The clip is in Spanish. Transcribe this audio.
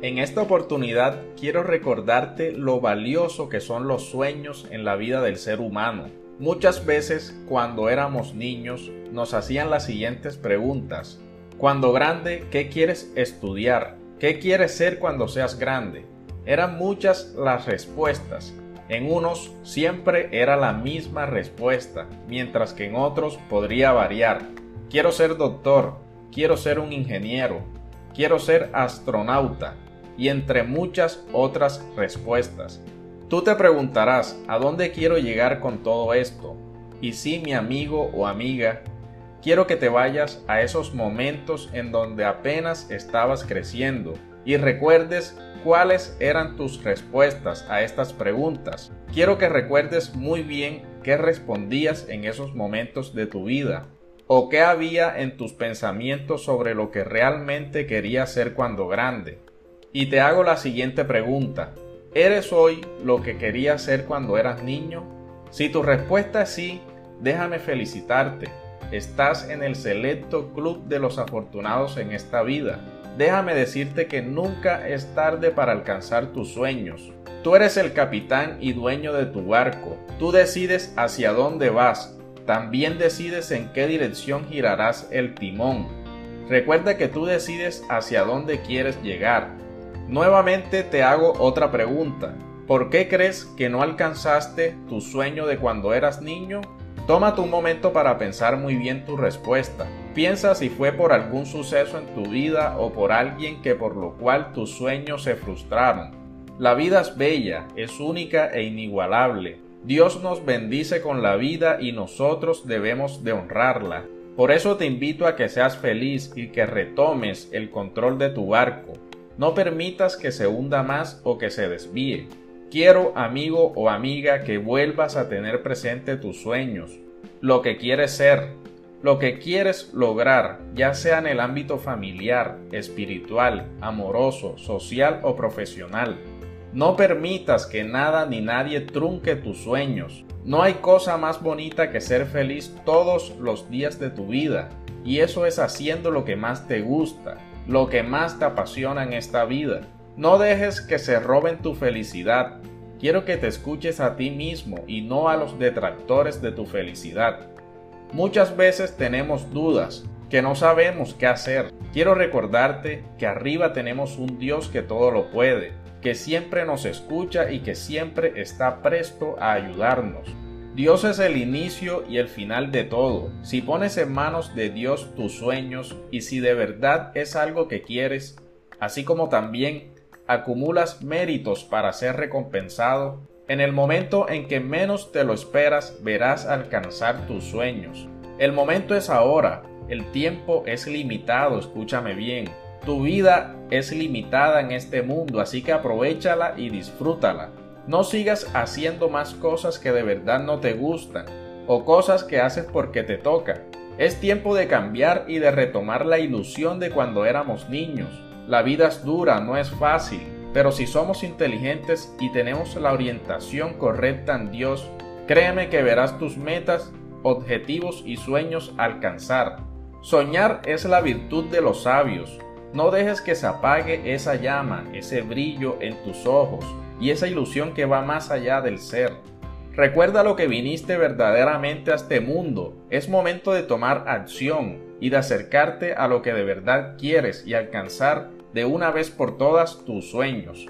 En esta oportunidad quiero recordarte lo valioso que son los sueños en la vida del ser humano. Muchas veces cuando éramos niños nos hacían las siguientes preguntas. Cuando grande, ¿qué quieres estudiar? ¿Qué quieres ser cuando seas grande? Eran muchas las respuestas. En unos siempre era la misma respuesta, mientras que en otros podría variar. Quiero ser doctor, quiero ser un ingeniero, quiero ser astronauta, y entre muchas otras respuestas. Tú te preguntarás, ¿a dónde quiero llegar con todo esto? Y si mi amigo o amiga, quiero que te vayas a esos momentos en donde apenas estabas creciendo y recuerdes cuáles eran tus respuestas a estas preguntas. Quiero que recuerdes muy bien qué respondías en esos momentos de tu vida o qué había en tus pensamientos sobre lo que realmente querías ser cuando grande. Y te hago la siguiente pregunta. ¿Eres hoy lo que querías ser cuando eras niño? Si tu respuesta es sí, déjame felicitarte. Estás en el selecto club de los afortunados en esta vida. Déjame decirte que nunca es tarde para alcanzar tus sueños. Tú eres el capitán y dueño de tu barco. Tú decides hacia dónde vas. También decides en qué dirección girarás el timón. Recuerda que tú decides hacia dónde quieres llegar. Nuevamente te hago otra pregunta. ¿Por qué crees que no alcanzaste tu sueño de cuando eras niño? Tómate un momento para pensar muy bien tu respuesta. Piensa si fue por algún suceso en tu vida o por alguien que por lo cual tus sueños se frustraron. La vida es bella, es única e inigualable. Dios nos bendice con la vida y nosotros debemos de honrarla. Por eso te invito a que seas feliz y que retomes el control de tu barco. No permitas que se hunda más o que se desvíe. Quiero, amigo o amiga, que vuelvas a tener presente tus sueños, lo que quieres ser, lo que quieres lograr, ya sea en el ámbito familiar, espiritual, amoroso, social o profesional. No permitas que nada ni nadie trunque tus sueños. No hay cosa más bonita que ser feliz todos los días de tu vida, y eso es haciendo lo que más te gusta, lo que más te apasiona en esta vida. No dejes que se roben tu felicidad. Quiero que te escuches a ti mismo y no a los detractores de tu felicidad. Muchas veces tenemos dudas, que no sabemos qué hacer. Quiero recordarte que arriba tenemos un Dios que todo lo puede, que siempre nos escucha y que siempre está presto a ayudarnos. Dios es el inicio y el final de todo. Si pones en manos de Dios tus sueños y si de verdad es algo que quieres, así como también acumulas méritos para ser recompensado, en el momento en que menos te lo esperas verás alcanzar tus sueños. El momento es ahora, el tiempo es limitado, escúchame bien. Tu vida es limitada en este mundo, así que aprovechala y disfrútala. No sigas haciendo más cosas que de verdad no te gustan o cosas que haces porque te toca. Es tiempo de cambiar y de retomar la ilusión de cuando éramos niños. La vida es dura, no es fácil, pero si somos inteligentes y tenemos la orientación correcta en Dios, créeme que verás tus metas, objetivos y sueños alcanzar. Soñar es la virtud de los sabios. No dejes que se apague esa llama, ese brillo en tus ojos y esa ilusión que va más allá del ser. Recuerda lo que viniste verdaderamente a este mundo. Es momento de tomar acción y de acercarte a lo que de verdad quieres y alcanzar de una vez por todas tus sueños.